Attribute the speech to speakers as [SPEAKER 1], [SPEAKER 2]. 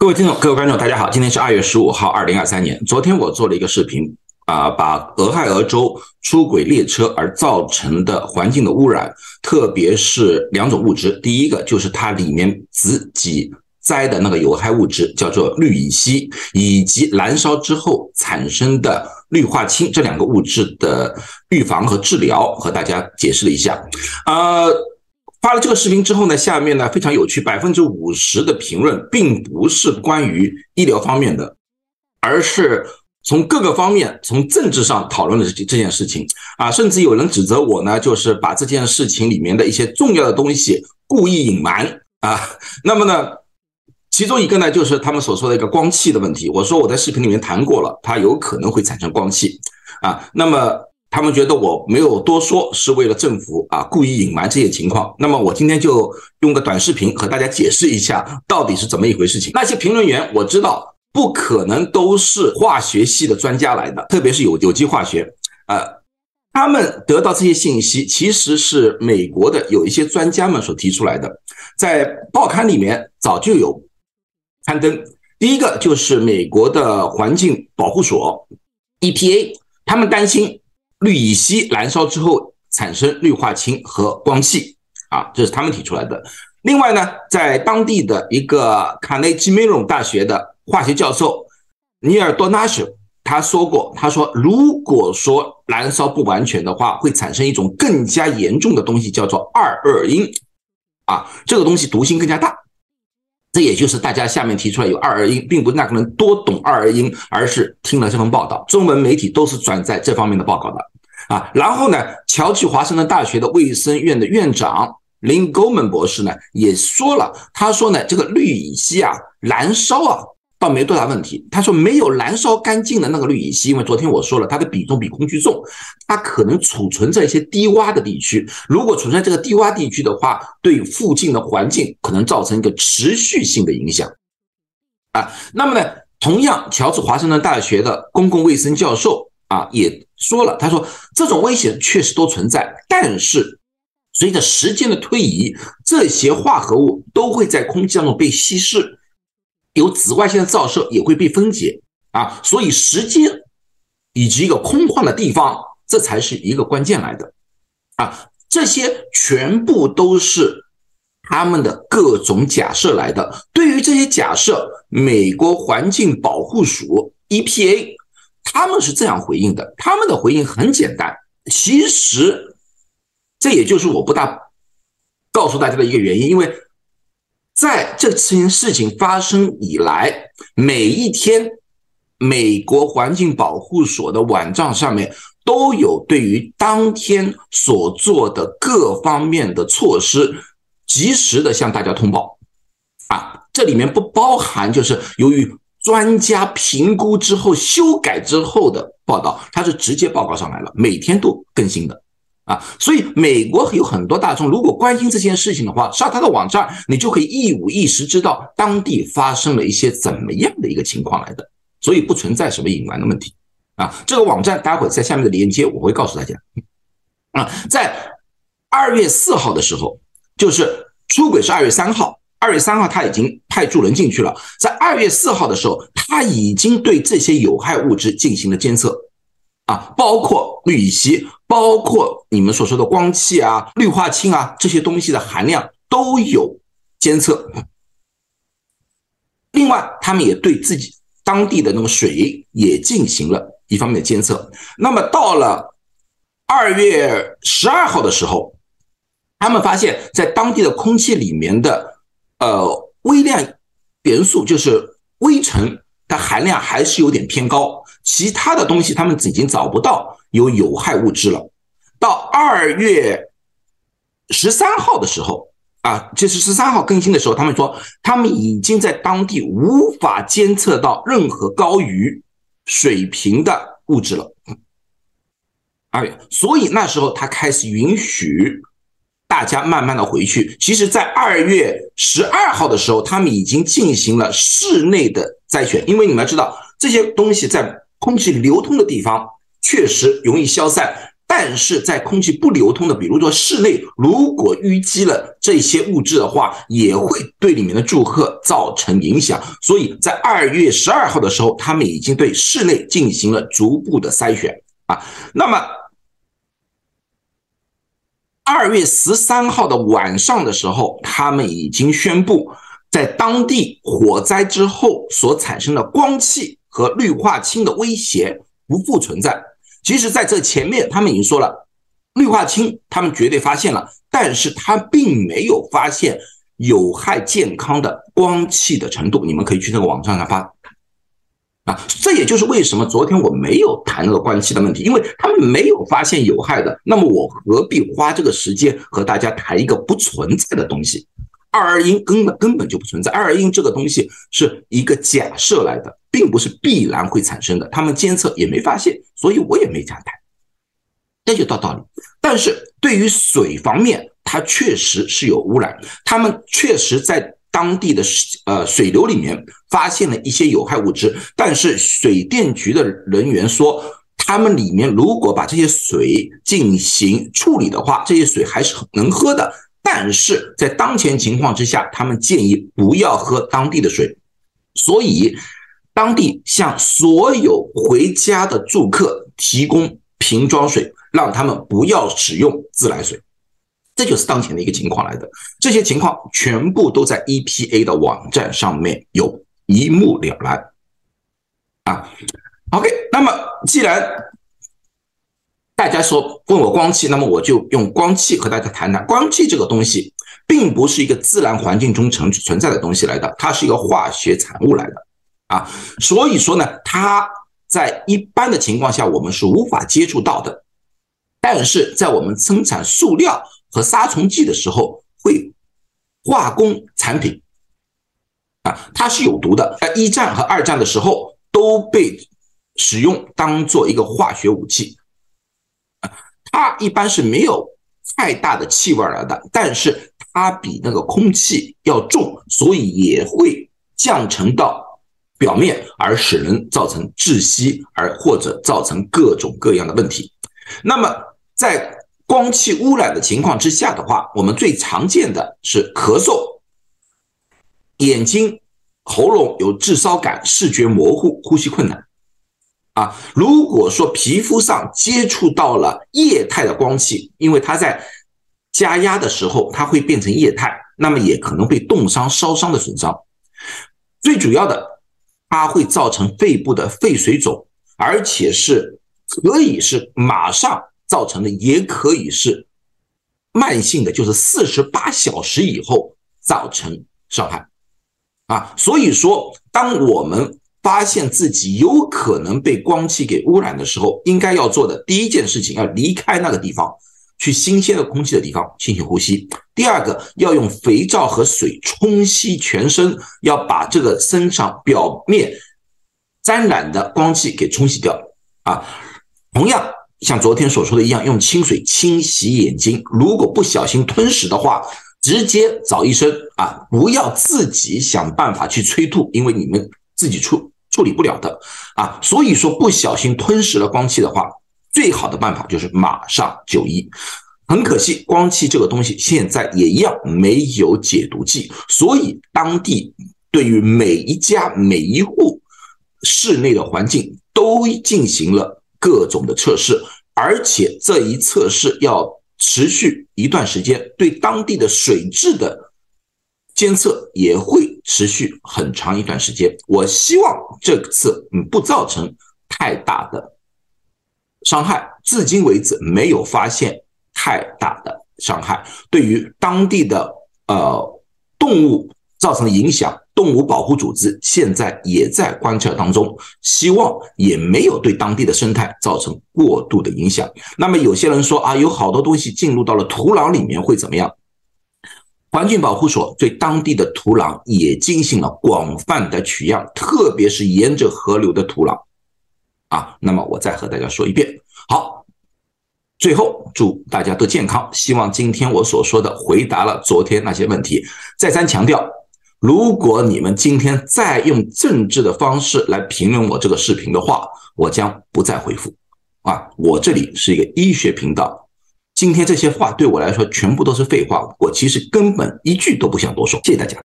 [SPEAKER 1] 各位听众、各位观众，大家好，今天是二月十五号，二零二三年。昨天我做了一个视频，啊，把俄亥俄州出轨列车而造成的环境的污染，特别是两种物质，第一个就是它里面自己栽的那个有害物质，叫做氯乙烯，以及燃烧之后产生的氯化氢这两个物质的预防和治疗，和大家解释了一下，呃。发了这个视频之后呢，下面呢非常有趣，百分之五十的评论并不是关于医疗方面的，而是从各个方面，从政治上讨论的这这件事情啊，甚至有人指责我呢，就是把这件事情里面的一些重要的东西故意隐瞒啊。那么呢，其中一个呢，就是他们所说的一个光气的问题。我说我在视频里面谈过了，它有可能会产生光气啊。那么。他们觉得我没有多说，是为了政府啊故意隐瞒这些情况。那么我今天就用个短视频和大家解释一下到底是怎么一回事情。那些评论员我知道不可能都是化学系的专家来的，特别是有有机化学，呃，他们得到这些信息其实是美国的有一些专家们所提出来的，在报刊里面早就有刊登。第一个就是美国的环境保护所 EPA，他们担心。氯乙烯燃烧之后产生氯化氢和光气啊，这是他们提出来的。另外呢，在当地的一个卡内基梅隆大学的化学教授尼尔多纳什他说过，他说如果说燃烧不完全的话，会产生一种更加严重的东西，叫做二恶英啊，这个东西毒性更加大。这也就是大家下面提出来有二二英，并不是那个人多懂二二英，而是听了这份报道，中文媒体都是转载这方面的报告的啊。然后呢，乔治华盛顿大学的卫生院的院长林沟门博士呢也说了，他说呢，这个氯乙烯啊，燃烧啊。倒没多大问题。他说没有燃烧干净的那个氯乙烯，因为昨天我说了，它的比重比空气重，它可能储存在一些低洼的地区。如果储存在这个低洼地区的话，对附近的环境可能造成一个持续性的影响。啊，那么呢，同样，乔治华盛顿大学的公共卫生教授啊也说了，他说这种危险确实都存在，但是随着时间的推移，这些化合物都会在空气当中被稀释。有紫外线的照射也会被分解啊，所以时间以及一个空旷的地方，这才是一个关键来的啊。这些全部都是他们的各种假设来的。对于这些假设，美国环境保护署 EPA 他们是这样回应的，他们的回应很简单。其实这也就是我不大告诉大家的一个原因，因为。在这件事情发生以来，每一天，美国环境保护所的网站上面都有对于当天所做的各方面的措施，及时的向大家通报。啊，这里面不包含就是由于专家评估之后修改之后的报道，它是直接报告上来了，每天都更新的。啊，所以美国有很多大众，如果关心这件事情的话，上他的网站，你就可以一五一十知道当地发生了一些怎么样的一个情况来的，所以不存在什么隐瞒的问题。啊，这个网站待会在下面的链接我会告诉大家。啊，在二月四号的时候，就是出轨是二月三号，二月三号他已经派助人进去了，在二月四号的时候，他已经对这些有害物质进行了监测。啊，包括氯乙烯，包括你们所说的光气啊、氯化氢啊这些东西的含量都有监测。另外，他们也对自己当地的那个水也进行了一方面的监测。那么到了二月十二号的时候，他们发现，在当地的空气里面的呃微量元素，就是微尘，它含量还是有点偏高。其他的东西他们已经找不到有有害物质了。到二月十三号的时候啊，就是十三号更新的时候，他们说他们已经在当地无法监测到任何高于水平的物质了。二月，所以那时候他开始允许大家慢慢的回去。其实，在二月十二号的时候，他们已经进行了室内的筛选，因为你们要知道这些东西在。空气流通的地方确实容易消散，但是在空气不流通的，比如说室内，如果淤积了这些物质的话，也会对里面的住客造成影响。所以在二月十二号的时候，他们已经对室内进行了逐步的筛选啊。那么二月十三号的晚上的时候，他们已经宣布，在当地火灾之后所产生的光气和氯化氢的威胁不复存在。其实，在这前面，他们已经说了，氯化氢他们绝对发现了，但是他并没有发现有害健康的光气的程度。你们可以去那个网站上发啊，这也就是为什么昨天我没有谈那个关气的问题，因为他们没有发现有害的，那么我何必花这个时间和大家谈一个不存在的东西？二二因根本根本就不存在，二二因这个东西是一个假设来的，并不是必然会产生的。他们监测也没发现，所以我也没讲谈，这就到道理。但是对于水方面，它确实是有污染，他们确实在当地的呃水流里面发现了一些有害物质，但是水电局的人员说，他们里面如果把这些水进行处理的话，这些水还是能喝的。但是在当前情况之下，他们建议不要喝当地的水，所以当地向所有回家的住客提供瓶装水，让他们不要使用自来水，这就是当前的一个情况来的。这些情况全部都在 EPA 的网站上面有一目了然。啊，OK，那么既然大家说问我光气，那么我就用光气和大家谈谈。光气这个东西，并不是一个自然环境中存存在的东西来的，它是一个化学产物来的啊。所以说呢，它在一般的情况下我们是无法接触到的，但是在我们生产塑料和杀虫剂的时候，会化工产品啊，它是有毒的。在一战和二战的时候都被使用当做一个化学武器。它一般是没有太大的气味来的，但是它比那个空气要重，所以也会降沉到表面，而使人造成窒息，而或者造成各种各样的问题。那么在光气污染的情况之下的话，我们最常见的是咳嗽、眼睛、喉咙有炙烧感、视觉模糊、呼吸困难。啊，如果说皮肤上接触到了液态的光气，因为它在加压的时候，它会变成液态，那么也可能被冻伤、烧伤的损伤。最主要的，它会造成肺部的肺水肿，而且是可以是马上造成的，也可以是慢性的，就是四十八小时以后造成伤害。啊，所以说，当我们发现自己有可能被光气给污染的时候，应该要做的第一件事情，要离开那个地方，去新鲜的空气的地方进行呼吸。第二个，要用肥皂和水冲洗全身，要把这个身上表面沾染的光气给冲洗掉。啊，同样像昨天所说的一样，用清水清洗眼睛。如果不小心吞食的话，直接找医生啊，不要自己想办法去催吐，因为你们自己处。处理不了的啊，所以说不小心吞食了光气的话，最好的办法就是马上就医。很可惜，光气这个东西现在也一样没有解毒剂，所以当地对于每一家每一户室内的环境都进行了各种的测试，而且这一测试要持续一段时间，对当地的水质的监测也会。持续很长一段时间，我希望这次嗯不造成太大的伤害。至今为止没有发现太大的伤害，对于当地的呃动物造成影响，动物保护组织现在也在观测当中，希望也没有对当地的生态造成过度的影响。那么有些人说啊，有好多东西进入到了土壤里面会怎么样？环境保护所对当地的土壤也进行了广泛的取样，特别是沿着河流的土壤，啊，那么我再和大家说一遍。好，最后祝大家都健康。希望今天我所说的回答了昨天那些问题。再三强调，如果你们今天再用政治的方式来评论我这个视频的话，我将不再回复。啊，我这里是一个医学频道，今天这些话对我来说全部都是废话，我其实根本一句都不想多说。谢谢大家。